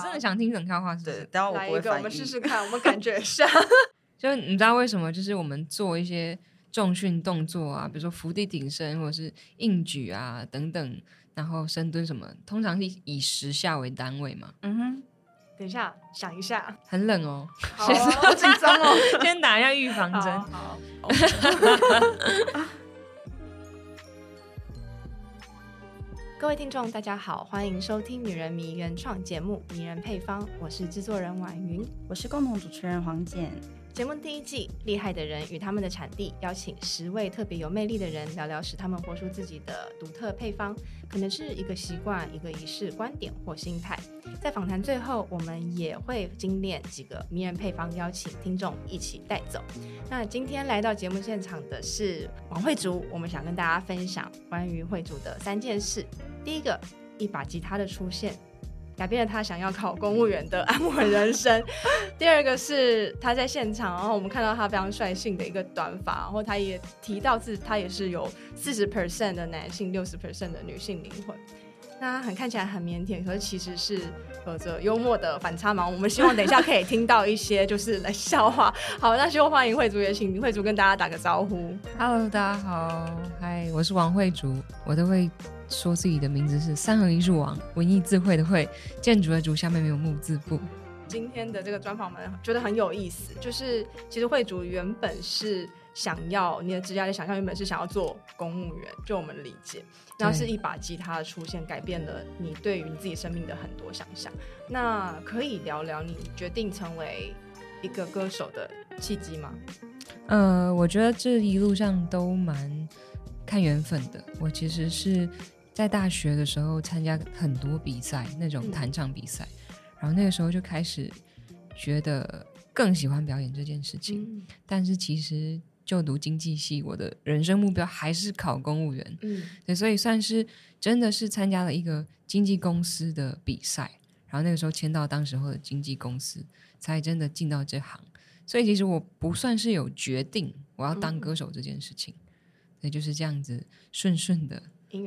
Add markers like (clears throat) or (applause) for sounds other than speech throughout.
我真的想听冷笑话，是不是？对，等下我不会反应。我们试试看，我们感觉一下。(laughs) 就你知道为什么？就是我们做一些重训动作啊，比如说伏地挺身或者是硬举啊等等，然后深蹲什么，通常是以十下为单位嘛。嗯哼。等一下，想一下。很冷哦，好紧张哦。(laughs) 先打一下预防针。好。各位听众，大家好，欢迎收听《女人迷》原创节目《迷人配方》，我是制作人婉云，我是共同主持人黄简。节目第一季，厉害的人与他们的产地，邀请十位特别有魅力的人，聊聊使他们活出自己的独特配方，可能是一个习惯、一个仪式、观点或心态。在访谈最后，我们也会精炼几个迷人配方，邀请听众一起带走。那今天来到节目现场的是王慧竹，我们想跟大家分享关于慧竹的三件事。第一个，一把吉他的出现。改变了他想要考公务员的 (laughs) 安稳人生。第二个是他在现场，然后我们看到他非常率性的一个短发，然后他也提到自他也是有四十 percent 的男性，六十 percent 的女性灵魂。那很看起来很腼腆，可是其实是有着幽默的反差萌。我们希望等一下可以听到一些就是来笑话。(laughs) 好，那希望欢迎慧竹，也请慧竹跟大家打个招呼。Hello，大家好，嗨，我是王慧竹，我都会。说自己的名字是三横一竖王，文艺智慧的慧，建筑的筑，下面没有木字部。今天的这个专访，我们觉得很有意思。就是其实慧主原本是想要你的职业的想象，原本是想要做公务员，就我们理解。然后是一把吉他的出现，改变了你对于你自己生命的很多想象。那可以聊聊你决定成为一个歌手的契机吗？呃，我觉得这一路上都蛮看缘分的。我其实是。在大学的时候参加很多比赛，那种弹唱比赛，嗯，然后那个时候就开始觉得更喜欢表演这件事情。嗯，但是其实就读经济系，我的人生目标还是考公务员。嗯，对，所以算是真的是参加了一个经纪公司的比赛，然后那个时候签到当时候的经纪公司，才真的进到这行。所以其实我不算是有决定我要当歌手这件事情，嗯，所以就是这样子顺顺的。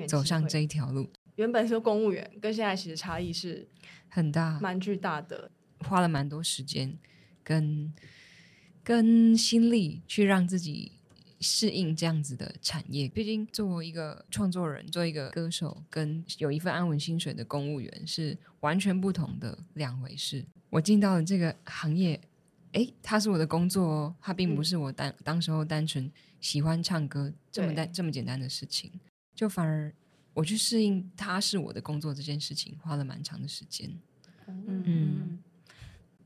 走上这一条路，原本是公务员，跟现在其实差异是很大，蛮巨大的，花了蛮多时间跟跟心力去让自己适应这样子的产业。毕竟作为一个创作人，做一个歌手，跟有一份安稳薪水的公务员是完全不同的两回事。我进到了这个行业，诶，它是我的工作哦，它并不是我当当时候单纯喜欢唱歌这么单这么简单的事情。就反而我去适应他是我的工作这件事情，花了蛮长的时间。嗯，嗯，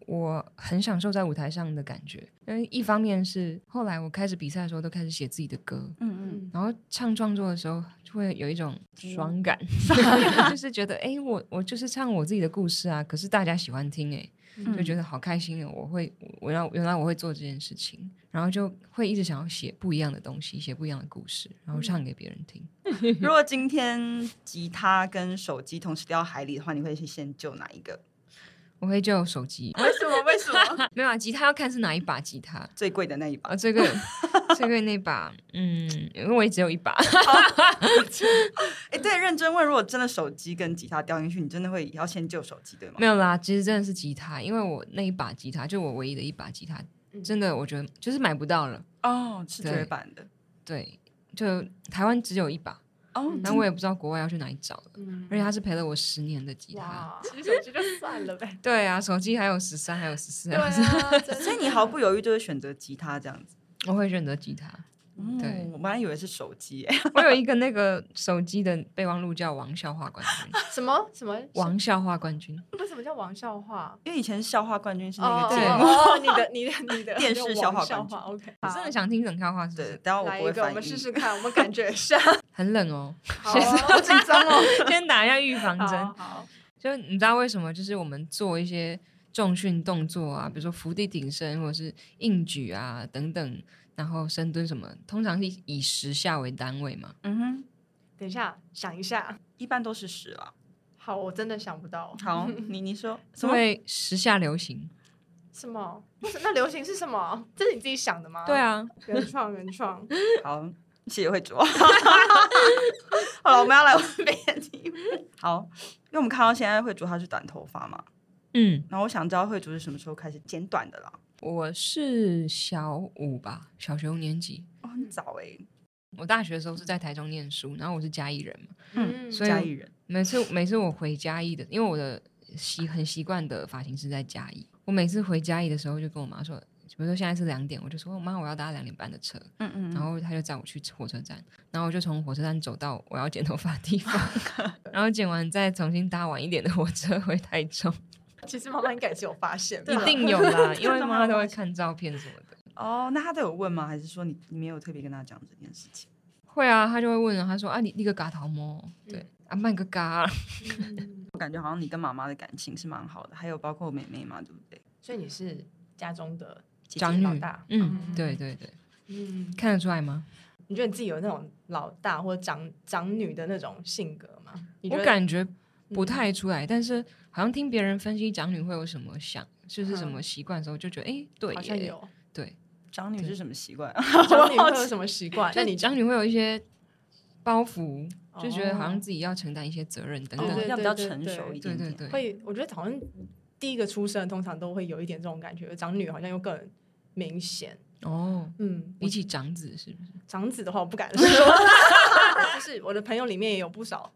我很享受在舞台上的感觉，因为一方面是后来我开始比赛的时候都开始写自己的歌，嗯嗯，然后唱创作的时候就会有一种爽感，(laughs) 嗯、就是觉得哎、欸，我我就是唱我自己的故事啊，可是大家喜欢听哎、欸。就觉得好开心哦！我会，我要原来我会做这件事情，然后就会一直想要写不一样的东西，写不一样的故事，然后唱给别人听。(laughs) 如果今天吉他跟手机同时掉到海里的话，你会去先救哪一个？我会救手机。为什么？为什么？(laughs) 没有啊，吉他要看是哪一把吉他，最贵的那一把。啊，最贵，最贵那把，嗯，因为我也只有一把。(laughs) 哎、欸，对，认真问，如果真的手机跟吉他掉进去，你真的会要先救手机对吗？没有啦，其实真的是吉他，因为我那一把吉他就我唯一的一把吉他，真的我觉得就是买不到了哦，是绝版的。对，就台湾只有一把。哦，那我也不知道国外要去哪里找了，嗯，而且他是陪了我十年的吉他，(laughs) 其实手机就算了呗。(laughs) 对啊，手机还有十三，还有十四，啊，所以你毫不犹豫就会选择吉他这样子。我会选择吉他。对，我本来以为是手机。(laughs) 我有一个那个手机的备忘录叫王笑话冠军。什么什么？王笑话冠军？为什么叫王笑话？因为以前笑话冠军是那个节目。哦，你的你的你的电视笑话冠军。OK，我真的想听冷笑话，是不是？对，等下我不会翻译。我们试试看，我们感觉一下。很冷哦，好 (laughs) 紧张哦。(laughs) 先打一下预防针。好，就你知道为什么？就是我们做一些重训动作啊，比如说伏地挺身或者是硬举啊等等。然后深蹲什么，通常是以十下为单位嘛。嗯哼，等一下，想一下，一般都是十了。好，我真的想不到。(laughs) 好，你你说，因为时下流行。什么？那流行是什么？这是你自己想的吗？对啊，原创原创。好，谢谢慧筑。(laughs) 好了，我们要来问别的题目。好，因为我们看到现在慧筑她是短头发嘛。嗯，然后我想知道慧筑是什么时候开始剪短的啦？我是小五吧，小学五年级。哦，很早哎、欸。我大学的时候是在台中念书，然后我是嘉义人嘛，嗯，所以嘉义人。每次每次我回嘉义的，因为我的习很习惯的发型是在嘉义，我每次回嘉义的时候就跟我妈说，比如说现在是两点，我就说我妈我要搭两点半的车，嗯嗯，然后他就载我去火车站，然后我就从火车站走到我要剪头发的地方，(laughs) 然后剪完再重新搭晚一点的火车回台中。(laughs) 其实妈妈应该也是有发现，一定有啦，(laughs) 因为妈妈都会看照片什么的。哦，那他都有问吗？还是说你你没有特别跟他讲这件事情？会啊，他就会问啊，她说啊，你你个嘎头么？对，嗯、啊，卖个嘎。我感觉好像你跟妈妈的感情是蛮好的，还有包括妹妹嘛，对不对？所以你是家中的长女老大，嗯，嗯对对对，嗯，看得出来吗？你觉得你自己有那种老大或者长长女的那种性格吗？我感觉不太出来，嗯、但是。好像听别人分析长女会有什么想，就是什么习惯的时候，就觉得哎、欸，对，好像有。对，长女是什么习惯？长女会有什么习惯？(laughs) 那你长女会有一些包袱，就觉得好像自己要承担一些责任等等，要比较成熟一点。对对对，会，我觉得好像第一个出生通常都会有一点这种感觉，长女好像又更明显。哦，嗯，比起长子是不是？长子的话我不敢说，(laughs) 就是我的朋友里面也有不少。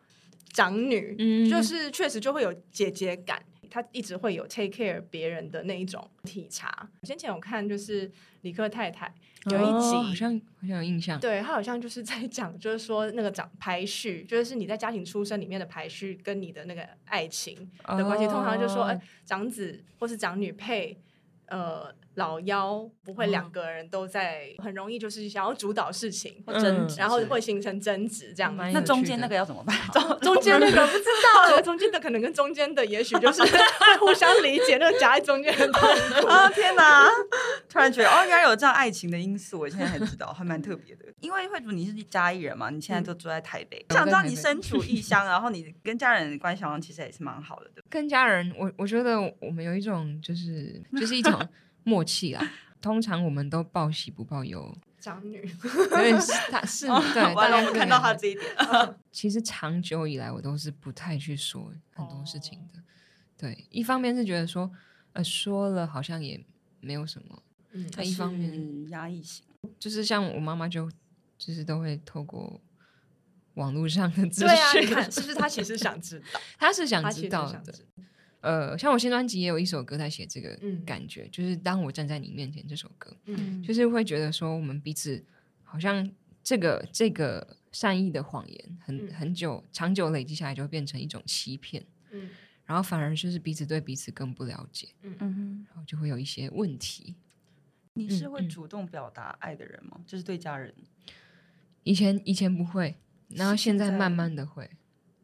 长女，嗯，就是确实就会有姐姐感，她一直会有 take care 别人的那一种体察。先前我看就是李克太太有一集，哦、好像好像有印象，对，他好像就是在讲，就是说那个长排序，就是你在家庭出生里面的排序跟你的那个爱情的关系，哦、通常就说，哎、呃，长子或是长女配，呃。老幺不会两个人都在，很容易就是想要主导事情或争执，然后会形成争执这样。那中间那个要怎么办？(laughs) 中中间那个不知道，(laughs) 中间的可能跟中间的也许就是会互相理解，那个夹在中间很痛苦。啊天哪！突然觉得哦，原来有这样爱情的因素，我现在才知道，还蛮特别的。因为慧主你是嘉义人嘛，你现在都住在台北，想知道你身处异乡，(laughs) 然后你跟家人的关系好像其实也是蛮好的。跟家人，我我觉得我们有一种就是就是一种。默契啊，通常我们都报喜不报忧。长女，对，他是 (laughs) 对，大家看到他这一点。(laughs) 其实长久以来，我都是不太去说很多事情的。对，一方面是觉得说，呃，说了好像也没有什么。嗯，他一方面压抑型，就是像我妈妈就就是都会透过网络上的资讯，对啊，你看是不是他其实想知道，(laughs) 他是想知道的。呃，像我新专辑也有一首歌在写这个感觉，嗯、就是当我站在你面前这首歌，嗯，就是会觉得说我们彼此好像这个这个善意的谎言很，很很久长久累积下来就会变成一种欺骗，嗯，然后反而就是彼此对彼此更不了解，嗯嗯，然后就会有一些问题。你是会主动表达爱的人吗？嗯、就是对家人？以前以前不会，然后现在慢慢的会。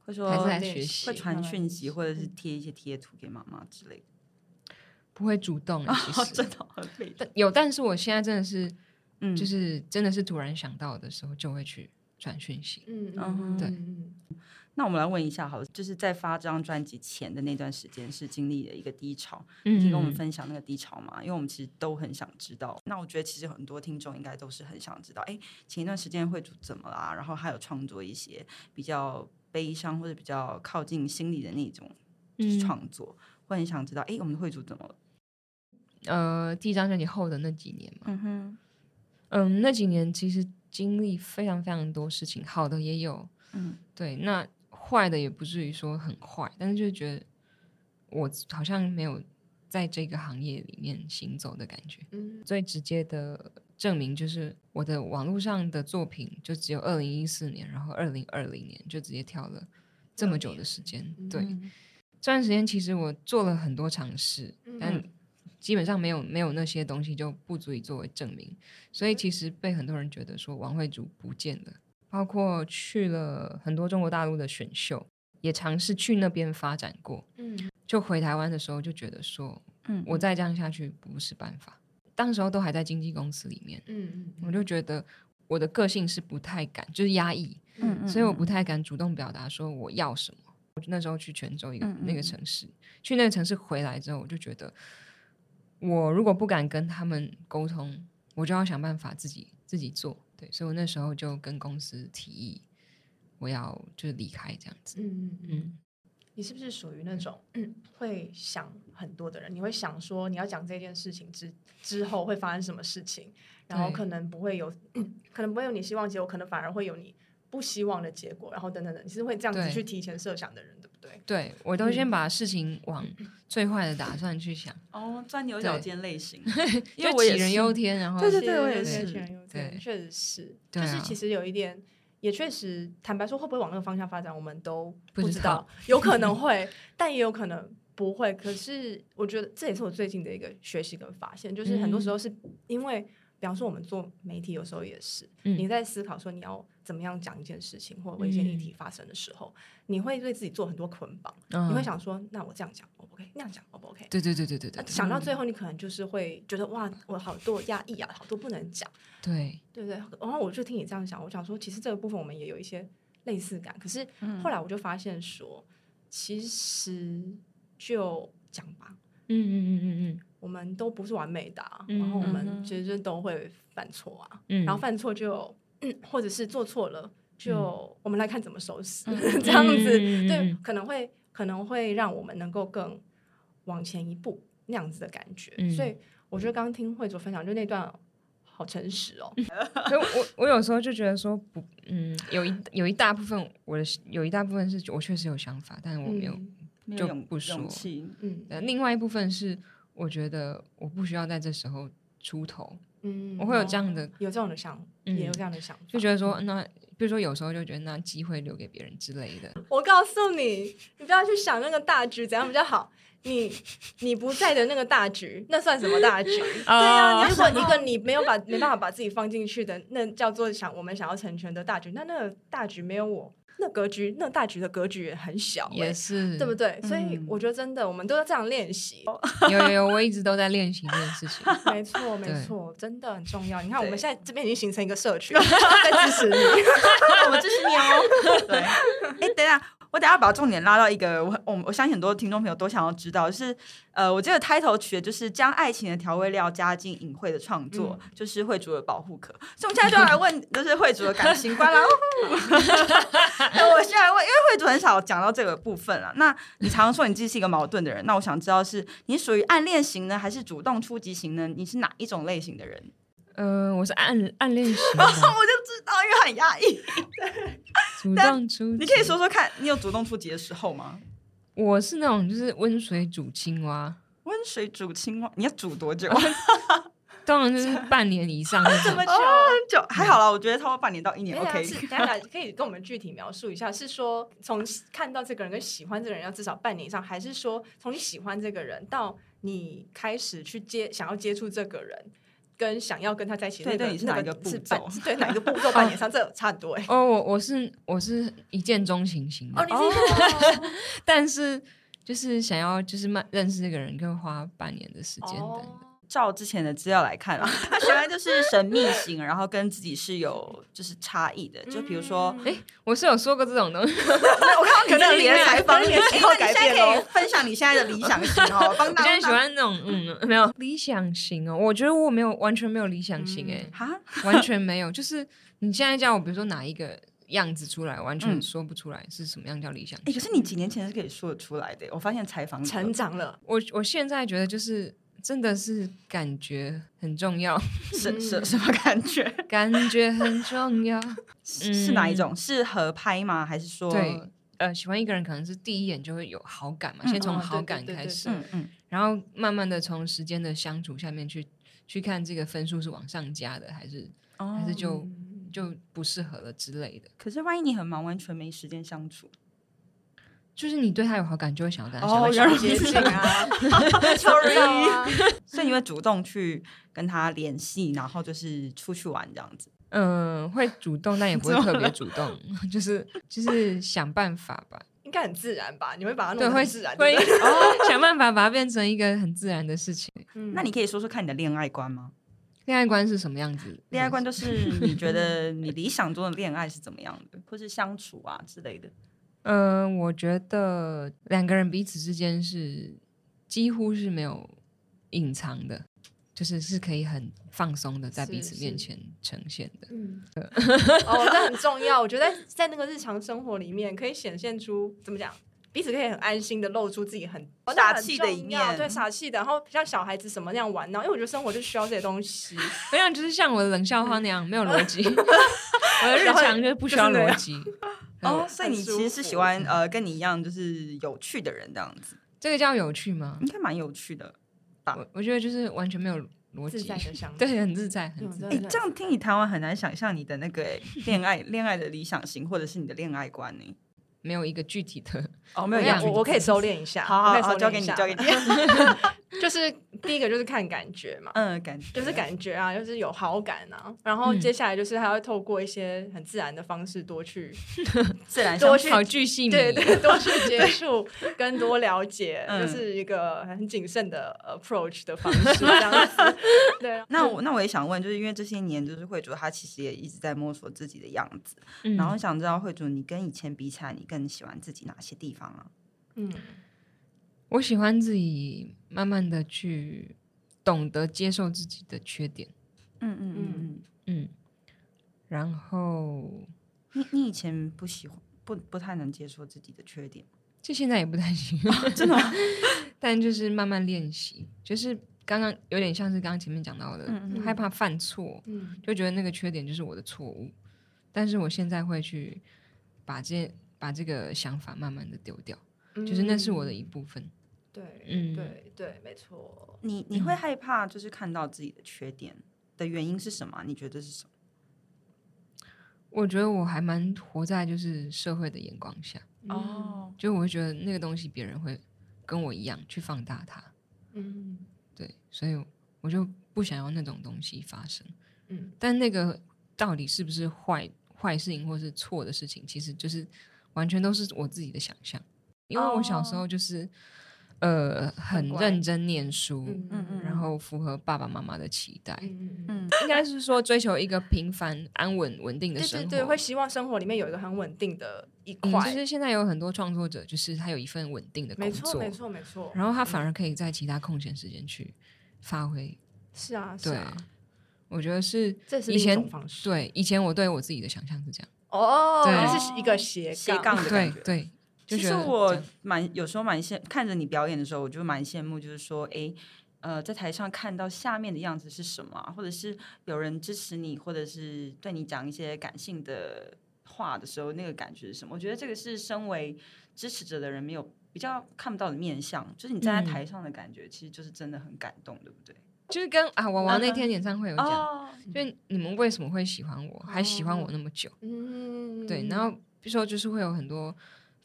会说还是在学习，会传讯息，或者是贴一些贴图给妈妈之类的，不会主动。其实、哦、真的很被动。有，但是我现在真的是，嗯，就是真的是突然想到的时候，就会去传讯息。嗯嗯，对。那我们来问一下，好了，就是在发这张专辑前的那段时间，是经历了一个低潮，可以跟我们分享那个低潮吗？因为我们其实都很想知道。那我觉得其实很多听众应该都是很想知道，哎，前一段时间慧筑怎么啦？然后还有创作一些比较。悲伤或者比较靠近心理的那种创作，嗯、会很想知道，哎，我们的会主怎么了？呃，第一张专辑后的那几年嘛，嗯哼，嗯，那几年其实经历非常非常多事情，好的也有，嗯，对，那坏的也不至于说很坏，但是就是觉得我好像没有在这个行业里面行走的感觉，嗯，最直接的。证明就是我的网络上的作品就只有二零一四年，然后二零二零年就直接跳了这么久的时间。对，嗯、这段时间其实我做了很多尝试，嗯、但基本上没有没有那些东西就不足以作为证明。所以其实被很多人觉得说王慧竹不见了，包括去了很多中国大陆的选秀，也尝试去那边发展过。嗯，就回台湾的时候就觉得说，嗯，我再这样下去不是办法。当时候都还在经纪公司里面，嗯嗯，我就觉得我的个性是不太敢，就是压抑，嗯嗯，所以我不太敢主动表达说我要什么。我那时候去泉州一个那个城市，去那个城市回来之后，我就觉得我如果不敢跟他们沟通，我就要想办法自己自己做。对，所以我那时候就跟公司提议，我要就是离开这样子。嗯嗯嗯。你是不是属于那种、嗯、会想很多的人？你会想说你要讲这件事情之之后会发生什么事情，然后可能不会有，嗯、(clears throat) 可能不会有你希望结果，可能反而会有你不希望的结果，然后等等等，你是会这样子去提前设想的人，对不对？对，我都先把事情往 (clears throat) 最坏的打算去想。哦，钻牛角尖类型，(laughs) 因为杞人忧天，然后对对对，我也是杞人忧天，确实是，就是其实有一点。也确实，坦白说，会不会往那个方向发展，我们都不知道。知道有可能 (laughs) 会，但也有可能不会。可是，我觉得这也是我最近的一个学习跟发现，就是很多时候是因为，嗯、比方说我们做媒体，有时候也是、嗯、你在思考说你要怎么样讲一件事情，或者一件议题发生的时候，嗯、你会对自己做很多捆绑。嗯、你会想说，那我这样讲，O 不 OK？那样讲，O 不 OK？对对对对对对。想到最后，你可能就是会觉得，哇，我好多压抑啊，好多不能讲。对。对对，然后我就听你这样想，我想说，其实这个部分我们也有一些类似感。可是后来我就发现说，嗯、其实就讲吧，嗯嗯嗯嗯。嗯，我们都不是完美的、啊，嗯、然后我们其实都会犯错啊，嗯、然后犯错就、嗯、或者是做错了，就我们来看怎么收拾，嗯、这样子，嗯、对，可能会可能会让我们能够更往前一步那样子的感觉。嗯、所以我觉得刚刚听会主分享就那段。好诚实哦！所以我我有时候就觉得说不，嗯，有一有一大部分我的有一大部分是我确实有想法，但是我没有、嗯、就不说。嗯，另外一部分是我觉得我不需要在这时候出头。嗯，我会有这样的、哦、有这样的想，嗯、也有这样的想法，就觉得说那比如说有时候就觉得那机会留给别人之类的。我告诉你，你不要去想那个大局怎样比较好。你你不在的那个大局，那算什么大局？(laughs) 对啊，如果一个你没有把没办法把自己放进去的，那叫做想我们想要成全的大局，那那个大局没有我，那格局那大局的格局也很小，也是对不对？所以我觉得真的，我们都要这样练习。(laughs) 有有有，我一直都在练习这件事情。(laughs) 没错没错，真的很重要。你看我们现在这边已经形成一个社群，在支持你，我们支持你哦。对，哎，等一下。我等下把重点拉到一个，我我我相信很多听众朋友都想要知道，就是呃，我这个 title 取的就是将爱情的调味料加进隐晦的创作，嗯、就是慧主的保护壳。所以我们现在就要来问，就是慧主的感情观了。(laughs) 那我现在问，因为慧主很少讲到这个部分了。那你常常说你自己是一个矛盾的人，那我想知道是你属于暗恋型呢，还是主动出击型呢？你是哪一种类型的人？呃，我是暗暗恋型，(laughs) 我就知道，因为很压抑。对，主动出击，你可以说说看，你有主动出击的时候吗？我是那种就是温水煮青蛙，温水煮青蛙，你要煮多久？(laughs) 当然就是半年以上，这么久，久还好啦，我觉得差不多半年到一年。OK，(laughs) 可以跟我们具体描述一下，是说从看到这个人跟喜欢这个人要至少半年以上，还是说从你喜欢这个人到你开始去接想要接触这个人？跟想要跟他在一起，对对，你是哪一个步骤？对，哪一个步骤？半年上这差很多哎。哦，我我是我是一见钟情型的。哦，你是，(laughs) 但是就是想要就是慢认识这个人，可以花半年的时间的。照之前的资料来看啊，他喜欢就是神秘型，然后跟自己是有就是差异的。就比如说，哎，我是有说过这种东西。我看到可能你的采访也以后改变了，分享你现在的理想型哦。(laughs) 我现在喜欢那种嗯，没有理想型哦。我觉得我没有完全没有理想型哎，哈，完全没有。就是你现在叫我，比如说哪一个样子出来，完全说不出来是什么样叫理想型。可是你几年前是可以说得出来的。我发现采访成长了。我我现在觉得就是。真的是感觉很重要，是是什么感觉？感觉很重要，是哪一种？是合拍吗？还是说，对，呃，喜欢一个人可能是第一眼就会有好感嘛，先从好感开始，嗯嗯，然后慢慢的从时间的相处下面去去看这个分数是往上加的，还是还是就就不适合了之类的。可是万一你很忙，完全没时间相处。就是你对他有好感，就会想要跟他相接近啊。(laughs) (laughs) 所以你会主动去跟他联系，然后就是出去玩这样子。嗯，会主动，但也不会特别主动，(laughs) 就是就是想办法吧。应该很自然吧？你会把它弄会自然，会想办法把它变成一个很自然的事情。那你可以说说看你的恋爱观吗？恋爱观是什么样子？恋爱观就是你觉得你理想中的恋爱是怎么样的，或是相处啊之类的。嗯、呃，我觉得两个人彼此之间是几乎是没有隐藏的，就是是可以很放松的在彼此面前呈现的。嗯，对 (laughs) 哦，这很重要。我觉得在那个日常生活里面，可以显现出怎么讲彼此可以很安心的露出自己很傻气的一面，对傻气的，然后像小孩子什么那样玩，然后因为我觉得生活就需要这些东西，(laughs) 不像就是像我的冷笑话那样没有逻辑，(laughs) 我的日常就是不需要逻辑。哦，所以你其实是喜欢呃跟你一样就是有趣的人这样子，这个叫有趣吗？应该蛮有趣的吧？我我觉得就是完全没有逻辑，(laughs) 对，很自在，很自在。哎，这样听你谈完很难想象你的那个恋爱恋爱的理想型，或者是你的恋爱观呢？没有一个具体的哦，没有，我我可以收敛一下，好好好，交给你，交给你。(laughs) 就是第一个就是看感觉嘛，嗯，感觉就是感觉啊，就是有好感啊。然后接下来就是还会透过一些很自然的方式多去 (laughs) 自然多去好巨细对对，多去 (laughs) 接触跟多了解，就是一个很谨慎的 approach 的方式这样子。(laughs) 对，那我那我也想问，就是因为这些年就是慧主他其实也一直在摸索自己的样子，然后想知道慧主你跟以前比起来，你更喜欢自己哪些地方啊？嗯。我喜欢自己慢慢的去懂得接受自己的缺点，嗯嗯嗯嗯。嗯，然后你你以前不喜欢不不太能接受自己的缺点，就现在也不太行，真的，(laughs) 但就是慢慢练习，就是刚刚有点像是刚刚前面讲到的，嗯嗯。害怕犯错，嗯，就觉得那个缺点就是我的错误，但是我现在会去把这把这个想法慢慢的丢掉，就是那是我的一部分。对，嗯，对对，没错。你你会害怕，就是看到自己的缺点的原因是什么？你觉得是什么？我觉得我还蛮活在就是社会的眼光下哦，就我会觉得那个东西别人会跟我一样去放大它，嗯，对，所以我就不想要那种东西发生，嗯，但那个到底是不是坏坏事情或是错的事情，其实就是完全都是我自己的想象，因为我小时候就是。哦呃，很认真念书，嗯嗯，然后符合爸爸妈妈的期待，嗯嗯，应该是说追求一个平凡、安稳、稳定的生活，对对对，会希望生活里面有一个很稳定的一块。其实现在有很多创作者，就是他有一份稳定的工作，没错没错没错，然后他反而可以在其他空闲时间去发挥。是啊，是啊，我觉得是，这是以前对以前我对我自己的想象是这样，哦，这是一个斜斜杠的感觉，对。其实我蛮有时候蛮羡看着你表演的时候，我就蛮羡慕，就是说，哎，呃，在台上看到下面的样子是什么，或者是有人支持你，或者是对你讲一些感性的话的时候，那个感觉是什么？我觉得这个是身为支持者的人没有比较看不到的面相，就是你站在台上的感觉，其实就是真的很感动，对不对？(laughs) 就是跟啊，王王那天演唱会有讲，哦、就你们为什么会喜欢我，还喜欢我那么久？嗯，对，然后比如说就是会有很多。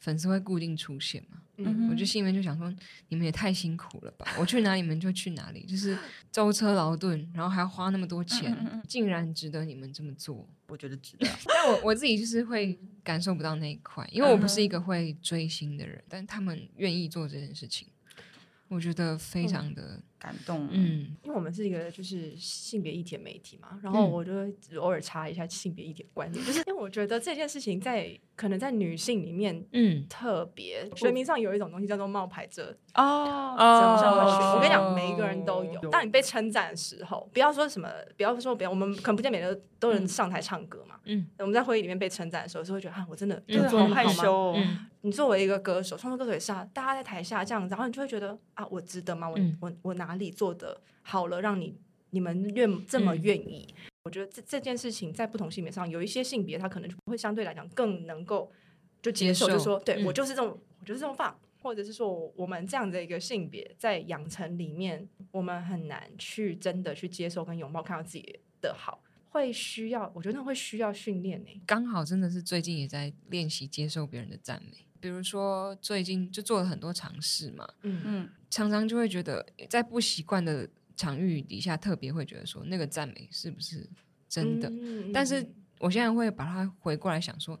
粉丝会固定出现嘛？嗯，我就心里面就想说，你们也太辛苦了吧！我去哪里，你们就去哪里，就是舟车劳顿，然后还要花那么多钱，竟然值得你们这么做？我觉得值得。(laughs) 但我我自己就是会感受不到那一块，因为我不是一个会追星的人，但他们愿意做这件事情，我觉得非常的感动。嗯，因为我们是一个就是性别议题媒体嘛，然后我就会偶尔查一下性别议题观念，就是因为我觉得这件事情在。可能在女性里面，嗯，特别学名上有一种东西叫做冒牌者哦。我跟你讲，每一个人都有。当你被称赞的时候，不要说什么，不要说别人，我们可能不见每个都能上台唱歌嘛。嗯，我们在会议里面被称赞的时候，是会觉得啊，我真的真的好害羞。你作为一个歌手，创作歌手也是啊，大家在台下这样子，然后你就会觉得啊，我值得吗？我我我哪里做的好了，让你你们愿这么愿意？我觉得这这件事情在不同性别上，有一些性别他可能就会相对来讲更能够就接受，接受就说对、嗯、我就是这种，我就是这种放，或者是说我们这样的一个性别在养成里面，我们很难去真的去接受跟拥抱，看到自己的好，会需要，我觉得会需要训练呢。刚好真的是最近也在练习接受别人的赞美，比如说最近就做了很多尝试嘛，嗯嗯，常常就会觉得在不习惯的。场域底下特别会觉得说那个赞美是不是真的？嗯、但是我现在会把它回过来想说，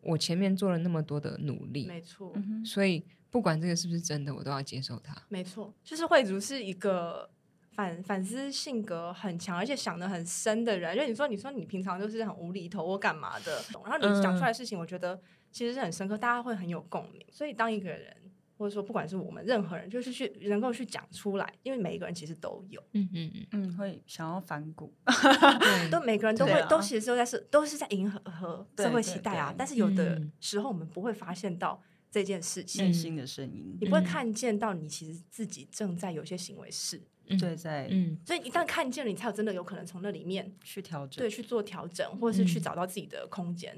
我前面做了那么多的努力，没错，所以不管这个是不是真的，我都要接受它。没错，就是慧筑是一个反反思性格很强，而且想得很深的人。就你说，你说你平常就是很无厘头或干嘛的，然后你讲出来的事情，我觉得其实是很深刻，大家会很有共鸣。所以当一个人。或者说，不管是我们任何人，就是去能够去讲出来，因为每一个人其实都有，嗯嗯嗯。嗯，会想要反骨，(laughs) 都每个人都会，啊、都其实都在是都是在迎合和社会期待啊。但是有的时候我们不会发现到这件事情，内心的声音，你不会看见到你其实自己正在有些行为是，嗯、对，在，嗯，所以一旦看见了，你才有真的有可能从那里面去调整，对，去做调整，或者是去找到自己的空间。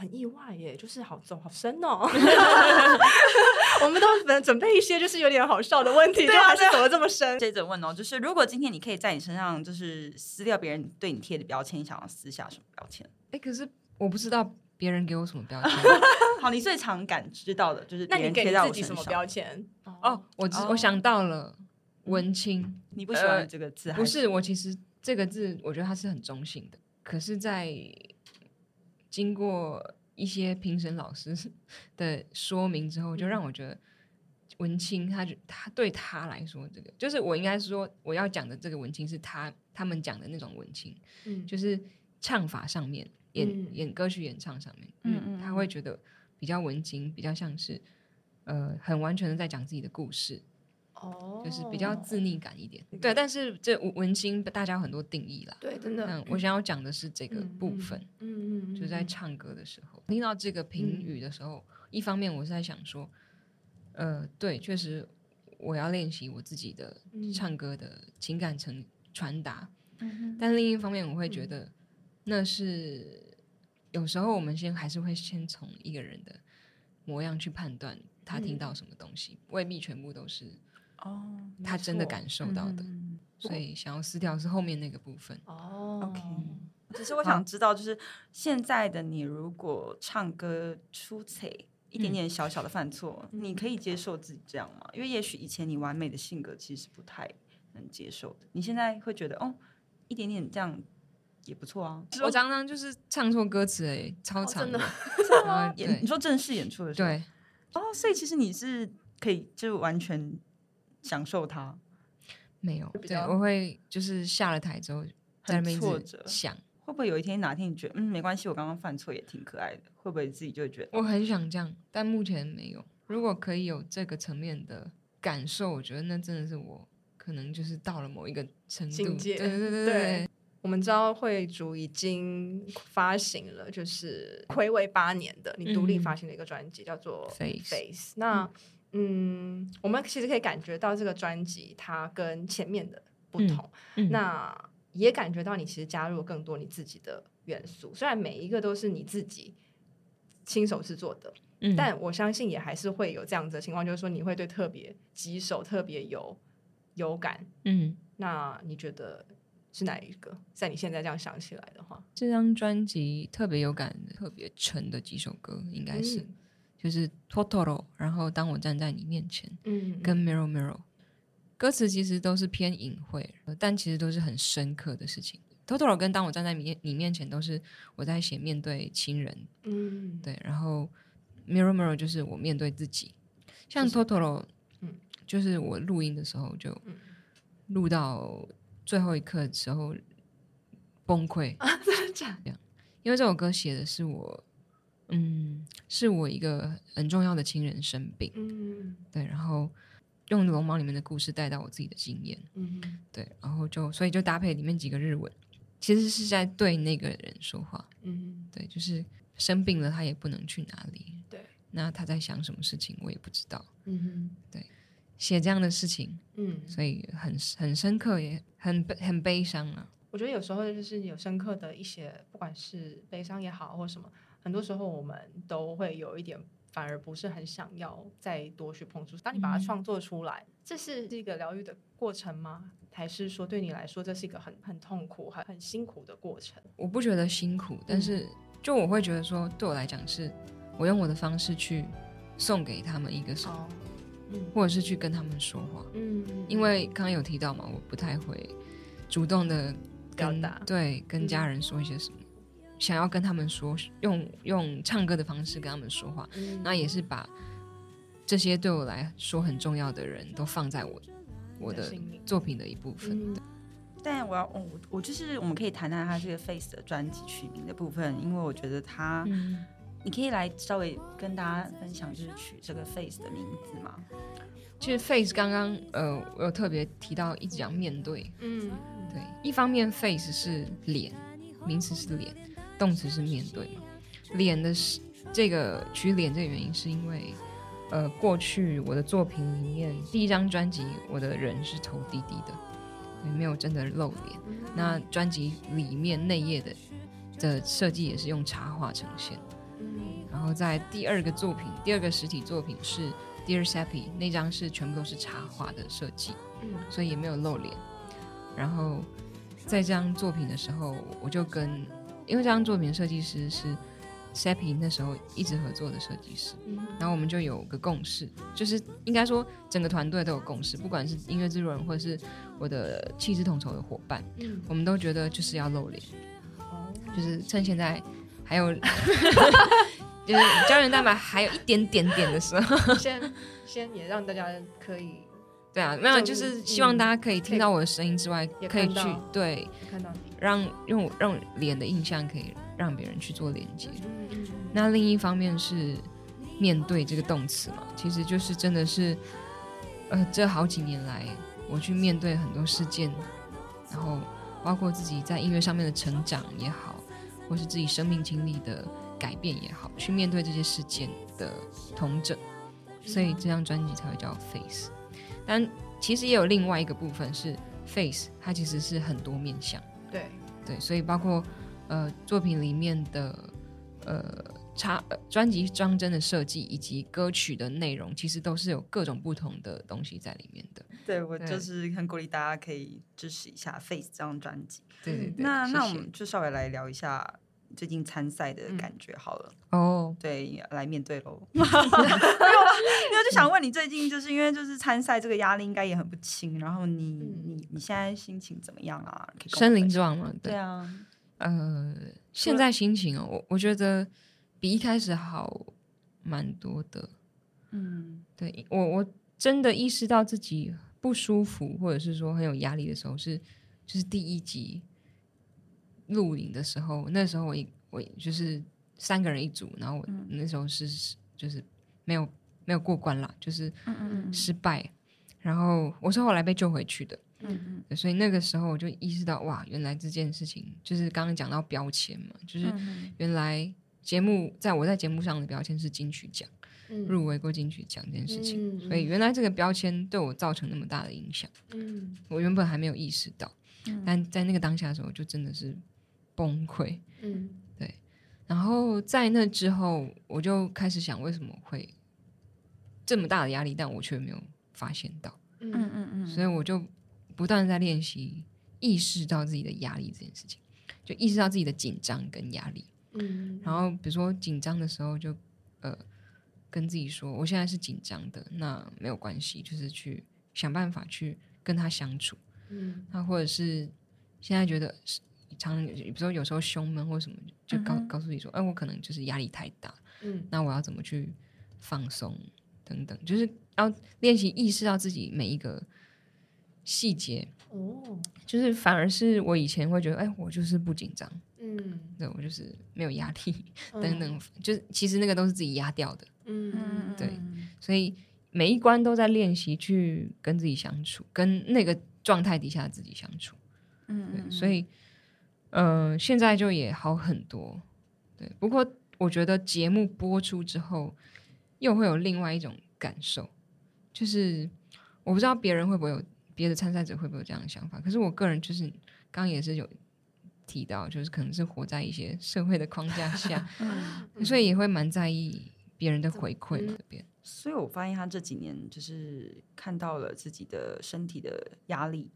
很意外耶，就是好重好深哦。(laughs) 我们都准准备一些就是有点好笑的问题，对、啊，还是走的这么深。接着问哦，就是如果今天你可以在你身上就是撕掉别人对你贴的标签，你想要撕下什么标签？哎，可是我不知道。别人给我什么标签？(laughs) 好，你最常感知到的就是别人贴在我身上。那你给自己什么标签？哦，我知、哦、我想到了文青。你不喜欢这个字？呃、不是，我其实这个字我觉得它是很中性的。可是，在经过一些评审老师 (laughs) 的说明之后，就让我觉得文青他，他就他对他来说，这个就是我应该说我要讲的这个文青是他他们讲的那种文青，嗯，就是唱法上面。演演歌曲演唱上面，嗯，嗯他会觉得比较文青，比较像是呃很完全的在讲自己的故事，哦，就是比较自溺感一点。嗯、对，但是这文青大家有很多定义啦，对，真的。嗯，我想要讲的是这个部分，嗯嗯，就是在唱歌的时候，听到这个评语的时候，嗯、一方面我是在想说，呃，对，确实我要练习我自己的唱歌的情感层传达，嗯，但另一方面我会觉得。那是有时候我们先还是会先从一个人的模样去判断他听到什么东西，嗯、未必全部都是哦他真的感受到的，嗯、所以想要撕掉是后面那个部分哦。OK，只是我想知道，就是现在的你，如果唱歌出彩一点点小小的犯错，嗯、你可以接受自己这样吗？因为也许以前你完美的性格其实是不太能接受的，你现在会觉得哦，一点点这样。也不错啊，我常常就是唱错歌词哎，超长的。演 (laughs) 你说正式演出的时候，对哦，所以其实你是可以就完全享受它。没有，对，我会就是下了台之后在那边挫折想，会不会有一天哪天你觉得嗯没关系，我刚刚犯错也挺可爱的，会不会自己就觉得我很想这样，但目前没有。如果可以有这个层面的感受，我觉得那真的是我可能就是到了某一个程度，境界。对对对对，对。我们知道会主已经发行了，就是暌违八年的你独立发行的一个专辑，嗯、叫做《Face》。Face 那嗯，嗯，我们其实可以感觉到这个专辑它跟前面的不同，嗯嗯、那也感觉到你其实加入了更多你自己的元素。虽然每一个都是你自己亲手制作的，嗯、但我相信也还是会有这样子的情况，就是说你会对特别几首特别有有感。嗯，那你觉得？是哪一个？在你现在这样想起来的话，这张专辑特别有感、特别沉的几首歌，应该是、嗯、就是《Totoro》，然后当我站在你面前，嗯，跟《Mirror Mirror》，歌词其实都是偏隐晦，但其实都是很深刻的事情。《Totoro》跟当我站在你你面前，都是我在写面对亲人，嗯，对。然后《Mirror Mirror》就是我面对自己，像《Totoro》，嗯，就是我录音的时候就录到。最后一刻的时候崩溃啊！真的假的？因为这首歌写的是我，嗯，是我一个很重要的亲人生病，嗯，对，然后用《龙猫》里面的故事带到我自己的经验，嗯，对，然后就所以就搭配里面几个日文，其实是在对那个人说话，嗯，对，就是生病了，他也不能去哪里，对，那他在想什么事情，我也不知道，嗯哼，对。写这样的事情，嗯，所以很很深刻，也很很悲伤啊。我觉得有时候就是有深刻的一些，不管是悲伤也好，或什么，很多时候我们都会有一点，反而不是很想要再多去碰触。当你把它创作出来，嗯、这是一个疗愈的过程吗？还是说对你来说这是一个很很痛苦、很很辛苦的过程？我不觉得辛苦，但是就我会觉得说，对我来讲是，我用我的方式去送给他们一个什么。哦或者是去跟他们说话，嗯，因为刚刚有提到嘛，我不太会主动的表达，对，跟家人说一些什么，嗯、想要跟他们说，用用唱歌的方式跟他们说话，嗯、那也是把这些对我来说很重要的人都放在我我的作品的一部分。嗯、对。但我要，我我就是我们可以谈谈他这个 Face 的专辑取名的部分，因为我觉得他。嗯。你可以来稍微跟大家分享，就是取这个 face 的名字吗？其实 face 刚刚呃，我有特别提到，一直讲面对，嗯，对，一方面 face 是脸，名词是脸，动词是面对嘛，脸的是这个取脸这个原因，是因为呃，过去我的作品里面，第一张专辑我的人是头低低的，也没有真的露脸。那专辑里面内页的的设计也是用插画呈现。然后在第二个作品，第二个实体作品是 Dear Seppy 那张是全部都是插画的设计，所以也没有露脸。然后在这张作品的时候，我就跟，因为这张作品设计师是 Seppi 那时候一直合作的设计师，然后我们就有个共识，就是应该说整个团队都有共识，不管是音乐制作人或者是我的气质统筹的伙伴，我们都觉得就是要露脸，就是趁现在还有。(laughs) 就是胶原蛋白还有一点点点的时候，(laughs) 先先也让大家可以，对啊，没有，就是希望大家可以听到我的声音之外，可以，可以去对看到你，让用让脸的印象可以让别人去做连接。那另一方面是面对这个动词嘛，其实就是真的是，呃，这好几年来我去面对很多事件，然后包括自己在音乐上面的成长也好，或是自己生命经历的。改变也好，去面对这些事件的同整，所以这张专辑才会叫 Face。但其实也有另外一个部分是 Face，它其实是很多面向。对对，所以包括呃作品里面的呃插呃专辑装帧的设计以及歌曲的内容，其实都是有各种不同的东西在里面的。对，我就是很鼓励大家可以支持一下 Face 这张专辑。对对对，那。那我们就稍微来聊一下。最近参赛的感觉好了哦，oh. 对，来面对喽。(laughs) 没有，因为就想问你，最近就是因为就是参赛这个压力应该也很不轻，然后你你你现在心情怎么样啊？森林之王吗？对啊，呃，现在心情哦，我我觉得比一开始好蛮多的。嗯，对我我真的意识到自己不舒服或者是说很有压力的时候是就是第一集。录影的时候，那时候我一我就是三个人一组，然后我那时候是就是没有没有过关啦，就是失败。然后我是后来被救回去的，嗯嗯，所以那个时候我就意识到，哇，原来这件事情就是刚刚讲到标签嘛，就是原来节目在我在节目上的标签是金曲奖，入围过金曲奖这件事情，所以原来这个标签对我造成那么大的影响，嗯，我原本还没有意识到，但在那个当下的时候，就真的是。崩溃，嗯，对。然后在那之后，我就开始想，为什么会这么大的压力，但我却没有发现到，嗯嗯嗯。所以我就不断在练习意识到自己的压力这件事情，就意识到自己的紧张跟压力，嗯。然后比如说紧张的时候就，就呃跟自己说，我现在是紧张的，那没有关系，就是去想办法去跟他相处，嗯。那或者是现在觉得是。常，比如说有时候胸闷或什么，就告告诉你说，哎、我可能就是压力太大，嗯，那我要怎么去放松等等，就是要练习意识到自己每一个细节，哦，就是反而是我以前会觉得，哎，我就是不紧张，嗯，对，我就是没有压力等等，嗯、就是其实那个都是自己压掉的，嗯，对，所以每一关都在练习去跟自己相处，跟那个状态底下的自己相处，嗯，对，所以。嗯、呃，现在就也好很多，对。不过我觉得节目播出之后，又会有另外一种感受，就是我不知道别人会不会有，别的参赛者会不会有这样的想法。可是我个人就是刚刚也是有提到，就是可能是活在一些社会的框架下，(laughs) 所以也会蛮在意别人的回馈。所以我发现他这几年就是看到了自己的身体的压力，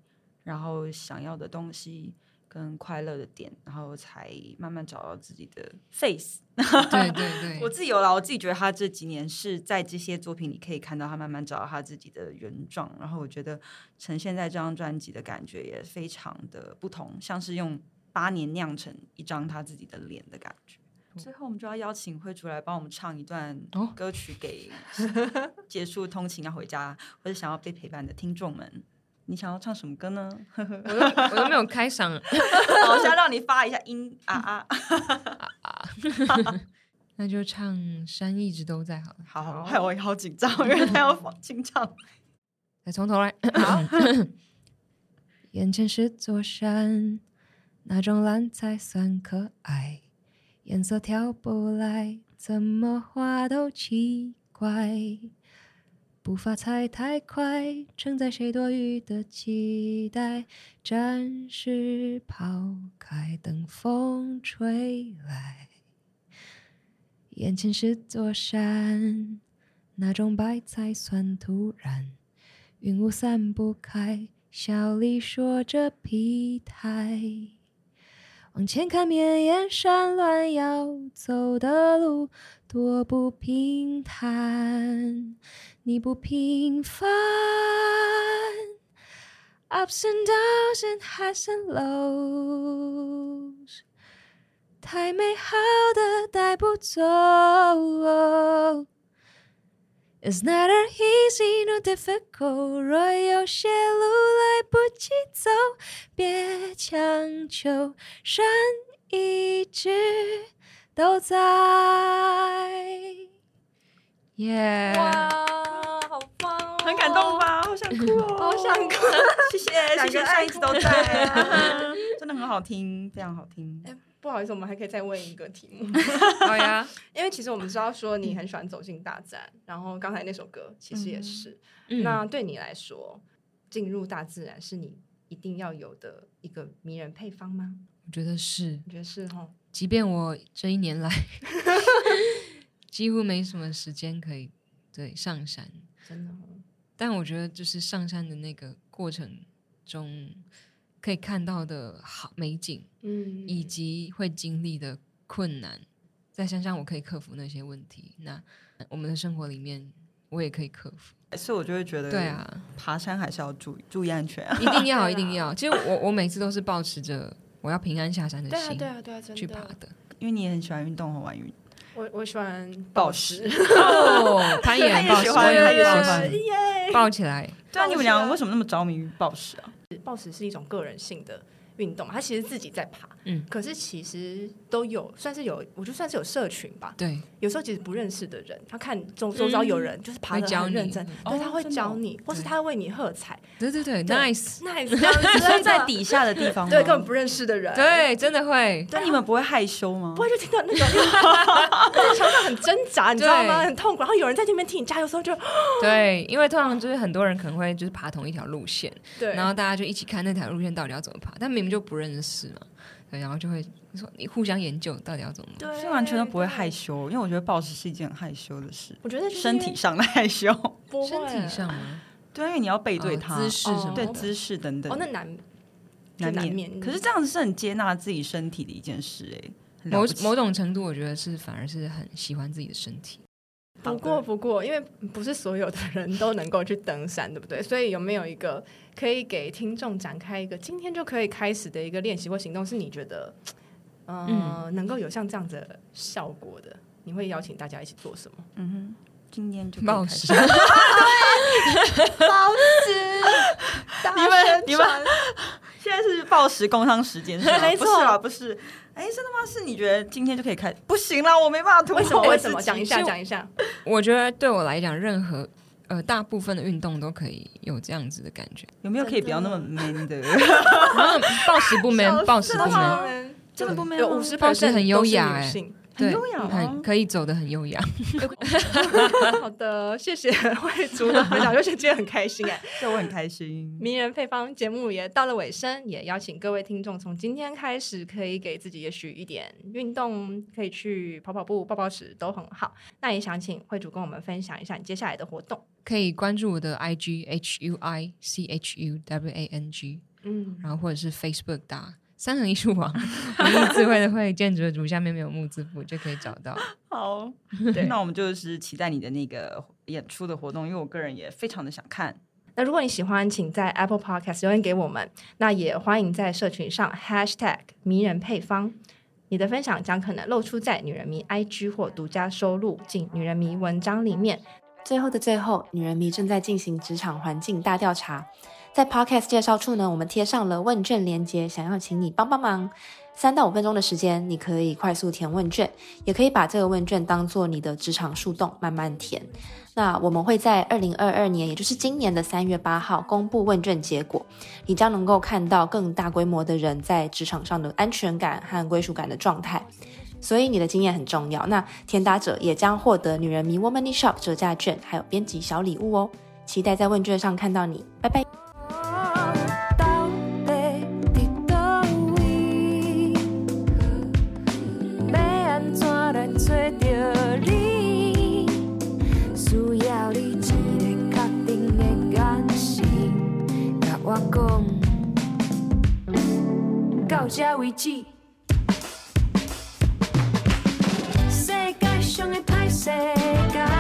然后想要的东西。跟快乐的点，然后才慢慢找到自己的 face。(laughs) 对对对，我自己有了，我自己觉得他这几年是在这些作品里可以看到他慢慢找到他自己的原状，然后我觉得呈现在这张专辑的感觉也非常的不同，像是用八年酿成一张他自己的脸的感觉。哦、最后我们就要邀请慧竹来帮我们唱一段歌曲给 (laughs) 结束通勤要回家或者想要被陪伴的听众们。你想要唱什么歌呢？我都我都没有开嗓，(laughs) 我，想让你发一下音啊啊啊啊！(laughs) 那就唱《山一直都在》好了。好好，害我好紧张，因为他要放清唱。再从头来。好眼前是座山，哪种蓝才算可爱？颜色调不来。怎么画都奇怪。步伐踩太快，承载谁多余的期待？暂时抛开，等风吹来。眼前是座山，那种白菜算突然？云雾散不开，笑里说着疲态。往前看，绵延山峦，要走的路多不平坦。你不平凡，ups and downs and highs and lows，太美好的带不走。It's neither easy nor difficult，若有些路来不及走，别强求，山一直都在。耶！哇。好棒哦，很感动吧？好想哭哦，(laughs) 好想哭。(laughs) 谢谢，谢谢，爱一直都在，(laughs) 真的很好听，非常好听。哎，不好意思，我们还可以再问一个题目。好呀，因为其实我们知道说你很喜欢走进大自然，然后刚才那首歌其实也是。那对你来说，进入大自然是你一定要有的一个迷人配方吗？我觉得是，我觉得是哈。即便我这一年来几乎没什么时间可以对上山。真的，但我觉得就是上山的那个过程中，可以看到的好美景，嗯，以及会经历的困难，在山上我可以克服那些问题。那我们的生活里面，我也可以克服。所以我就会觉得，对啊，爬山还是要注意注意安全啊，一定要一定要。其实我我每次都是保持着我要平安下山的心，对啊对啊对啊，去爬的。因为你也很喜欢运动和玩运。我我喜欢宝石哦，(laughs) 攀岩抱石，我也喜欢，抱起来。对啊，你们俩为什么那么着迷于宝石啊？宝石是一种个人性的。运动，他其实自己在爬，嗯，可是其实都有算是有，我觉得算是有社群吧。对，有时候其实不认识的人，他看周周遭有人就是爬的很认真，对，他会教你，或是他会为你喝彩。对对对，nice。nice，(laughs) 就是在底下的地方，对，根本不认识的人，对，真的会。那你们不会害羞吗？不会，就听到那种 (laughs) 在墙上很挣扎，你知道吗？很痛苦，然后有人在那边替你加油时候，就 (laughs) 对，因为通常就是很多人可能会就是爬同一条路线，对，然后大家就一起看那条路线到底要怎么爬，但明明就不认。识嘛？对，然后就会说你互相研究到底要怎么，对，是完全都不会害羞，因为我觉得抱石是一件很害羞的事。我觉得身体上的害羞，身体上吗？对，因为你要背对他，姿势什么，对姿势等等。哦，那难难免。可是这样子是很接纳自己身体的一件事，哎，某某种程度，我觉得是反而是很喜欢自己的身体。不过不过，因为不是所有的人都能够去登山，对不对？(laughs) 所以有没有一个可以给听众展开一个今天就可以开始的一个练习或行动，是你觉得，呃、嗯，能够有像这样子的效果的？你会邀请大家一起做什么？嗯哼，今天就抱石，抱石，(laughs) (laughs) 你们你们现在是报时工商时间是吗？(laughs) 没错，不是啊，不是。哎，真的吗？是你觉得今天就可以开？不行啦，我没办法突破。(laughs) 为什么？为什么？讲一下，讲一下。我觉得对我来讲，任何呃大部分的运动都可以有这样子的感觉。有没有可以不要那么 man 的？(laughs) 暴食不 man，暴食不 man，真的不 man。有五十抱石很优雅哎。很优雅，很可以走得很优雅。(laughs) 好的，谢谢慧竹的分享，而且今天很开心哎，这我很开心。名人配方节目也到了尾声，也邀请各位听众从今天开始可以给自己也许一点运动，可以去跑跑步、抱抱石都很好。那也想请慧竹跟我们分享一下你接下来的活动，可以关注我的 IG H U I C H U W A N G，嗯，然后或者是 Facebook 打。三横艺术网，文艺智慧的慧，建筑的筑，下面没有木字部就可以找到。好，对，那我们就是期待你的那个演出的活动，因为我个人也非常的想看。那如果你喜欢，请在 Apple Podcast 留言给我们。那也欢迎在社群上 Hashtag 迷人配方，你的分享将可能露出在女人迷 IG 或独家收录进女人迷文章里面。最后的最后，女人迷正在进行职场环境大调查。在 Podcast 介绍处呢，我们贴上了问卷链接，想要请你帮帮忙。三到五分钟的时间，你可以快速填问卷，也可以把这个问卷当做你的职场树洞慢慢填。那我们会在二零二二年，也就是今年的三月八号公布问卷结果，你将能够看到更大规模的人在职场上的安全感和归属感的状态。所以你的经验很重要。那填答者也将获得女人迷 Womanly Shop 折价券，还有编辑小礼物哦。期待在问卷上看到你，拜拜。到这为止。世界上的歹世界。